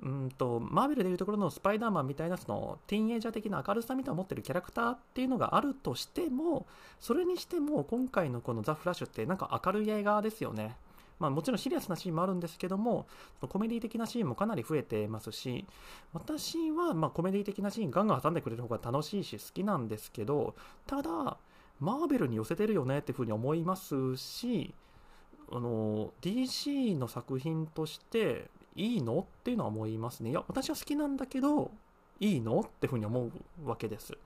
うんとマーベルでいうところのスパイダーマンみたいなそのティーンエイジャー的な明るさみたいな持ってるキャラクターっていうのがあるとしてもそれにしても今回のこのザ・フラッシュってなんか明るい映画ですよね。まあ、もちろんシリアスなシーンもあるんですけどもコメディ的なシーンもかなり増えてますし私はまコメディ的なシーンガンガン挟んでくれる方が楽しいし好きなんですけどただマーベルに寄せてるよねっていうふうに思いますしあの DC の作品としていいのっていうのは思いますね。いや、私は好きなんだけど、いいのっていうふうに思うわけです。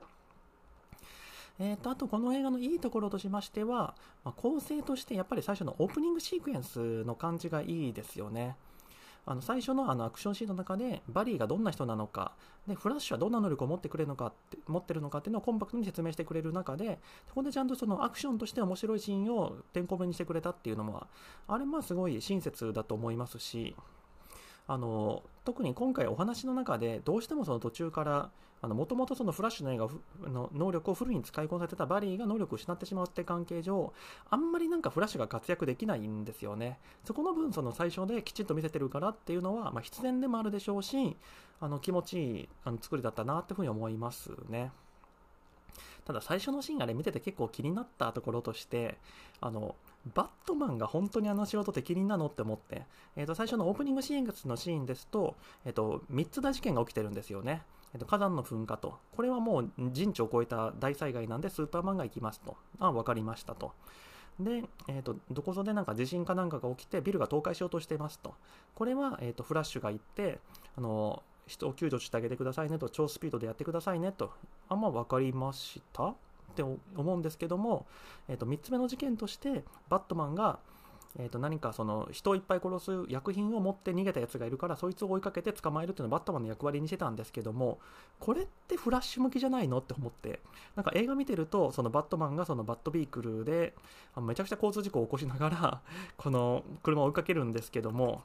えーと、あとこの映画のいいところとしましては、まあ、構成としてやっぱり最初のオープニングシークエンスの感じがいいですよね。あの最初のあのアクションシーンの中でバリーがどんな人なのかでフラッシュはどんな能力を持ってくれるのかって持ってるのかっていうのをコンパクトに説明してくれる中でそこでちゃんとそのアクションとして面白いシーンをてんこ盛りにしてくれたっていうのもあれまあすごい親切だと思いますしあの特に今回お話の中でどうしてもその途中からもともとそのフラッシュの映画の能力をフルに使いこなせてたバリーが能力を失ってしまうって関係上あんまりなんかフラッシュが活躍できないんですよね。そこの分その最初できちんと見せてるからっていうのは、まあ、必然でもあるでしょうしあの気持ちいいあの作りだったなっていうふうに思いますね。ただ最初のシーンあれ見てて結構気になったところとしてあのバットマンが本当にあの仕事適任なのって思って、えー、と最初のオープニングシーンのシーンですと,、えー、と3つ大事件が起きてるんですよね。えー、と火山の噴火と、これはもう人知を超えた大災害なんでスーパーマンが行きますと。あ、分かりましたと。で、えーと、どこぞでなんか地震かなんかが起きてビルが倒壊しようとしてますと。これは、えーと、フラッシュが行って、あの人を救助してあげてくださいねと、超スピードでやってくださいねと。あ、まあ分かりましたって思うんですけども、えー、と3つ目の事件としてバットマンが、えー、と何かその人をいっぱい殺す薬品を持って逃げたやつがいるからそいつを追いかけて捕まえるっていうのをバットマンの役割にしてたんですけどもこれってフラッシュ向きじゃないのって思ってなんか映画見てるとそのバットマンがそのバットビークルでめちゃくちゃ交通事故を起こしながら この車を追いかけるんですけども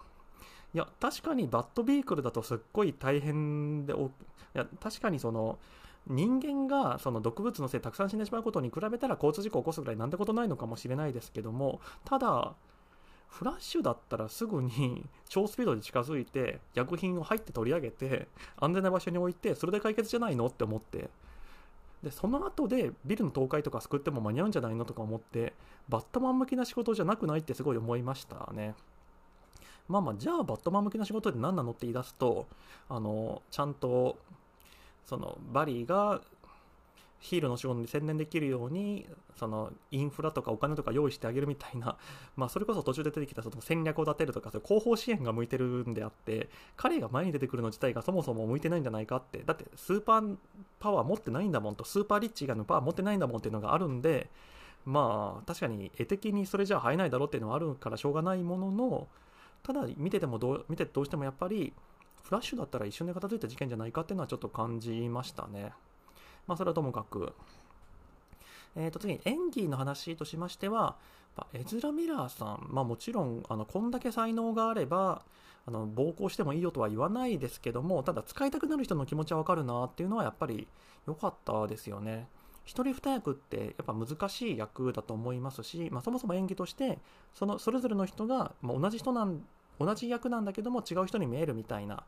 いや確かにバットビークルだとすっごい大変でいや確かにその人間がその毒物のせいたくさん死んでしまうことに比べたら交通事故を起こすぐらいなんてことないのかもしれないですけどもただフラッシュだったらすぐに超スピードで近づいて薬品を入って取り上げて安全な場所に置いてそれで解決じゃないのって思って。でその後でビルの倒壊とか救っても間に合うんじゃないのとか思ってバットマン向きな仕事じゃなくないってすごい思いましたね。まあまあじゃあバットマン向きな仕事って何なのって言い出すとあのちゃんとそのバリーがヒーローの仕事に専念できるようにそのインフラとかお金とか用意してあげるみたいな、まあ、それこそ途中で出てきたその戦略を立てるとかそういう後方支援が向いてるんであって彼が前に出てくるの自体がそもそも向いてないんじゃないかって。だってスーパーパワー持ってないんだもんとスーパーリッチ以外のパワー持ってないんだもんっていうのがあるんでまあ確かに絵的にそれじゃあ生えないだろうっていうのはあるからしょうがないもののただ見ててもどう見てどうしてもやっぱりフラッシュだったら一瞬で片付いた事件じゃないかっていうのはちょっと感じましたね。まあ、それはともかく。えー、と次に演技の話としましては、エズラ・ミラーさん、まあ、もちろんあのこんだけ才能があればあの暴行してもいいよとは言わないですけどもただ使いたくなる人の気持ちはわかるなっていうのはやっぱり良かったですよね。一人二役ってやっぱ難しい役だと思いますし、まあ、そもそも演技としてそのそれぞれの人が、まあ、同じ人なん同じ役なんだけども違う人に見えるみたいな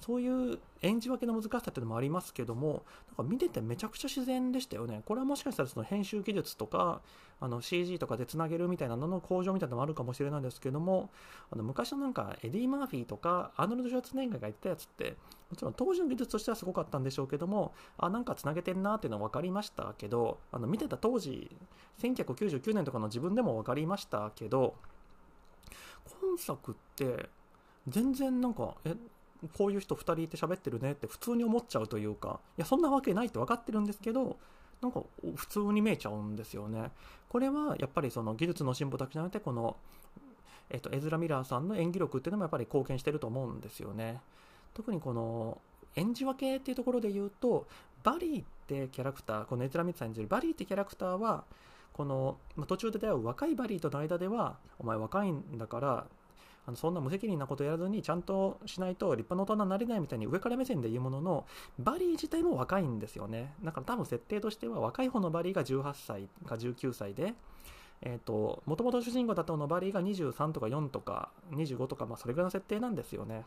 そういう演じ分けの難しさっていうのもありますけどもなんか見ててめちゃくちゃ自然でしたよね。これはもしかしたらその編集技術とかあの CG とかでつなげるみたいなのの向上みたいなのもあるかもしれないんですけどもあの昔のなんかエディ・マーフィーとかアーノルド・シュワツネンが言ったやつってもちろん当時の技術としてはすごかったんでしょうけどもあなんかつなげてんなっていうのは分かりましたけどあの見てた当時1999年とかの自分でも分かりましたけど今作って全然なんかえこういう人2人いて喋ってるねって普通に思っちゃうというかいやそんなわけないって分かってるんですけどなんか普通に見えちゃうんですよね。これはやっぱりその技術の進歩だけじゃなくてこの、えっと、エズラ・ミラーさんの演技力っていうのもやっぱり貢献してると思うんですよね。特にこの演じ分けっていうところで言うとバリーってキャラクターこのエズラ・ミラーさん演じるバリーってキャラクターはこの、まあ、途中で出会う若いバリーとの間ではお前若いんだからあのそんな無責任なことやらずにちゃんとしないと立派な大人になれないみたいに上から目線で言うもののバリー自体も若いんですよねだから多分設定としては若い方のバリーが18歳か19歳でえーと、もともと主人公だったのバリーが23とか4とか25とか、まあ、それぐらいの設定なんですよね。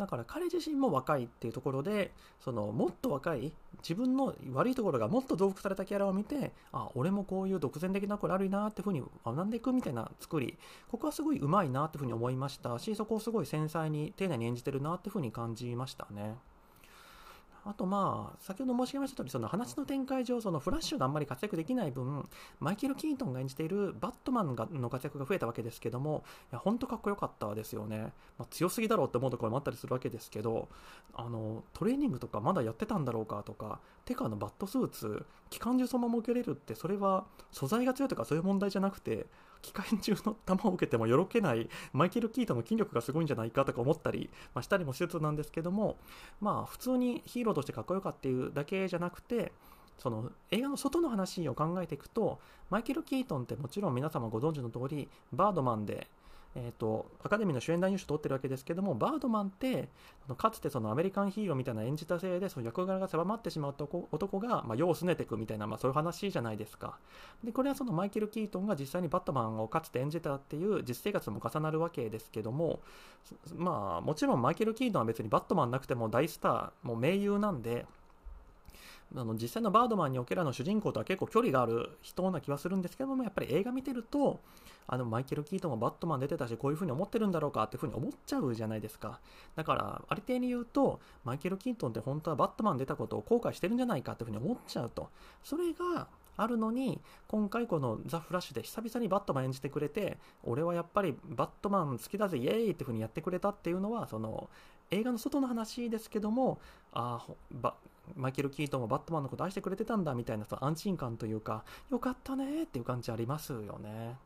だから彼自身も若いっていうところでそのもっと若い自分の悪いところがもっと増幅されたキャラを見てあ俺もこういう独善的な子悪いなっていうふうに学んでいくみたいな作りここはすごいうまいなっていうふうに思いましたしそこをすごい繊細に丁寧に演じてるなっていうふうに感じましたね。あとまあ、先ほど申し上げました通り、その話の展開上、そのフラッシュがあんまり活躍できない分、マイケル・キートンが演じているバットマンがの活躍が増えたわけですけども、いや、ほんとかっこよかったですよね。まあ、強すぎだろうって思うところもあったりするわけですけど、あの、トレーニングとかまだやってたんだろうかとか、てかあのバットスーツ、機関銃そのまま受けれるって、それは素材が強いとかそういう問題じゃなくて、機械中の弾を受けてもよろけないマイケル・キートンの筋力がすごいんじゃないかとか思ったり、まあ、したりもしつつなんですけどもまあ普通にヒーローとしてかっこよかっていうだけじゃなくてその映画の外の話を考えていくとマイケル・キートンってもちろん皆様ご存知の通りバードマンでえーと、アカデミーの主演男優賞を取ってるわけですけどもバードマンってかつてそのアメリカンヒーローみたいな演じたせいでその役柄が狭まってしまった男が、まあ、世をすねていくみたいな、まあ、そういう話じゃないですか。でこれはそのマイケル・キートンが実際にバットマンをかつて演じたっていう実生活も重なるわけですけどもまあもちろんマイケル・キートンは別にバットマンなくても大スターもう名優なんであの実際のバードマンにおけるの主人公とは結構距離がある人な気はするんですけどもやっぱり映画見てるとあのマイケル・キートンもバットマン出てたしこういう風に思ってるんだろうかっていう風に思っちゃうじゃないですか。だからありていに言うとマイケル・キートンって本当はバットマン出たことを後悔してるんじゃないかっていう風に思っちゃうと。それがあるのに今回このザ・フラッシュで久々にバットマン演じてくれて俺はやっぱりバットマン好きだぜイエーイっていう風にやってくれたっていうのはその映画の外の話ですけどもあマイケル・キートンもバットマンのこと愛してくれてたんだみたいな安心感というかよかったねっていう感じありますよね。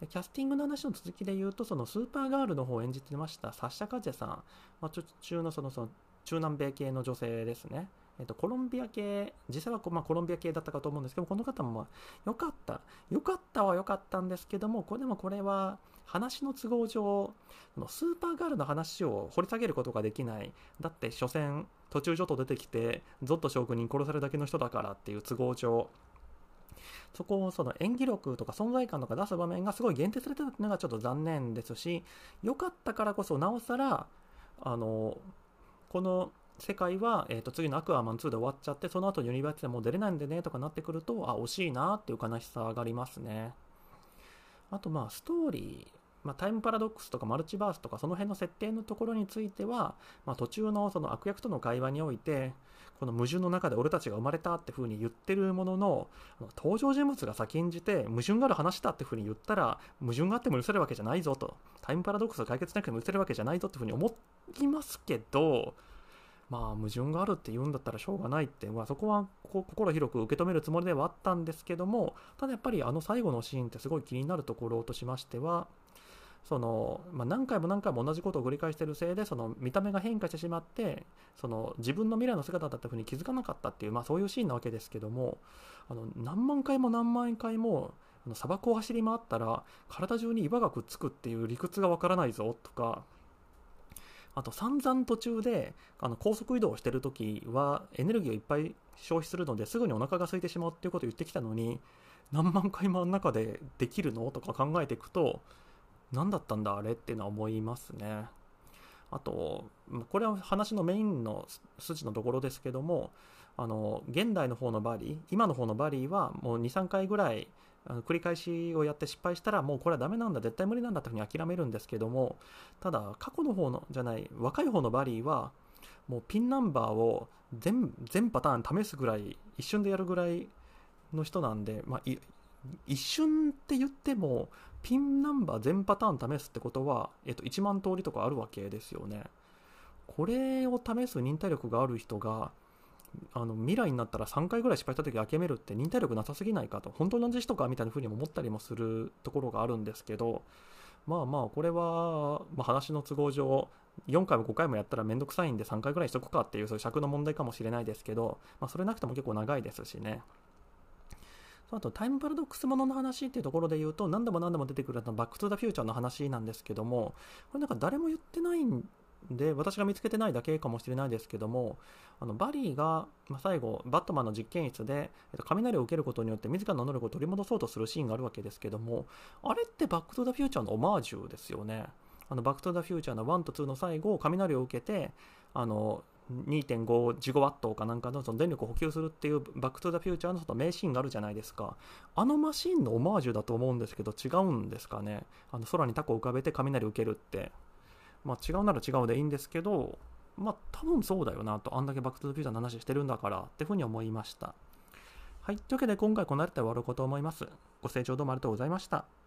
でキャスティングの話の続きで言うとそのスーパーガールの方を演じてましたサッシャ・カジェさん、まあ、中のそのその中南米系の女性ですね。えっと、コロンビア系、実際はまあ、コロンビア系だったかと思うんですけど、この方もまあ良かった、良かったは良かったんですけども、これでもこれは話の都合上、スーパーガールの話を掘り下げることができない。だって、所詮、途中ちょっと出てきて、ゾッと将軍に殺されるだけの人だからっていう都合上、そこをその演技力とか存在感とか出す場面がすごい限定されてたのがちょっと残念ですし、良かったからこそなおさら、あの、この世界は、えー、と次のアクアマン2で終わっちゃって、その後ユニバースでもう出れないんでねとかなってくると、あ、惜しいなっていう悲しさがありますね。あと、まあ、ストーリー。まあ、タイムパラドックスとかマルチバースとかその辺の設定のところについては、まあ、途中のその悪役との会話においてこの矛盾の中で俺たちが生まれたって風に言ってるものの登場人物が先んじて矛盾がある話だって風に言ったら矛盾があっても許せるわけじゃないぞとタイムパラドックスを解決しなくても許せるわけじゃないぞって風に思いますけどまあ矛盾があるって言うんだったらしょうがないって、まあ、そこは心広く受け止めるつもりではあったんですけどもただやっぱりあの最後のシーンってすごい気になるところとしましてはその、まあ、何回も何回も同じことを繰り返してるせいでその見た目が変化してしまってその自分の未来の姿だったふうに気づかなかったっていう、まあ、そういうシーンなわけですけどもあの何万回も何万回も砂漠を走り回ったら体中に岩がくっつくっていう理屈がわからないぞとかあと散々途中であの高速移動してる時はエネルギーをいっぱい消費するのですぐにお腹が空いてしまうっていうことを言ってきたのに何万回もあん中でできるのとか考えていくと何だったんだあれっていうのは思いますね。あと、これは話のメインの筋のところですけども、あの現代の方のバリー、今の方のバリーはもう2、3回ぐらいあの繰り返しをやって失敗したらもうこれはダメなんだ絶対無理なんだというふうに諦めるんですけどもただ過去の方のじゃない若い方のバリーはもうピンナンバーを全全パターン試すぐらい一瞬でやるぐらいの人なんで、まあ、一瞬って言ってもピンナンバー全パターン試すってことは、えっと、1万通りとかあるわけですよね。これを試す忍耐力がある人があの未来になったら3回ぐらい失敗した時諦めるって忍耐力なさすぎないかと本当の同じ人かみたいな風にも思ったりもするところがあるんですけどまあまあこれは、ま、話の都合上4回も5回もやったらめんどくさいんで3回ぐらいしとくかっていうそういう尺の問題かもしれないですけど、まあ、それなくても結構長いですしね。あとタイムパラドックスものの話っていうところで言うと何度も何度も出てくるバックトゥザフューチャーの話なんですけどもこれなんか誰も言ってないんで私が見つけてないだけかもしれないですけどもあのバリーが、最後バットマンの実験室で、雷を受けることによって自らの能力を取り戻そうとするシーンがあるわけですけどもあれってバック・トゥ・ザ・フューチャーのオマージュですよね。あのバック・トゥ・ザ・フューチャーの1と2の最後雷を受けてあの2.5ジゴワットかなんかのその電力を補給するっていうバック・トゥ・ザ・フューチャーのその名シーンがあるじゃないですか。あのシーンのオマージュだと思うんですけど違うんですかね。あの空に凧を浮かべて雷を受けるって。まあ、違うなら違うでいいんですけど、まあ、多分そうだよなと、あんだけバックトゥザフューチャーの話してるんだからっていうふうに思いました。はい。というわけで今回この辺りで終わろうと思います。ご清聴どうもありがとうございました。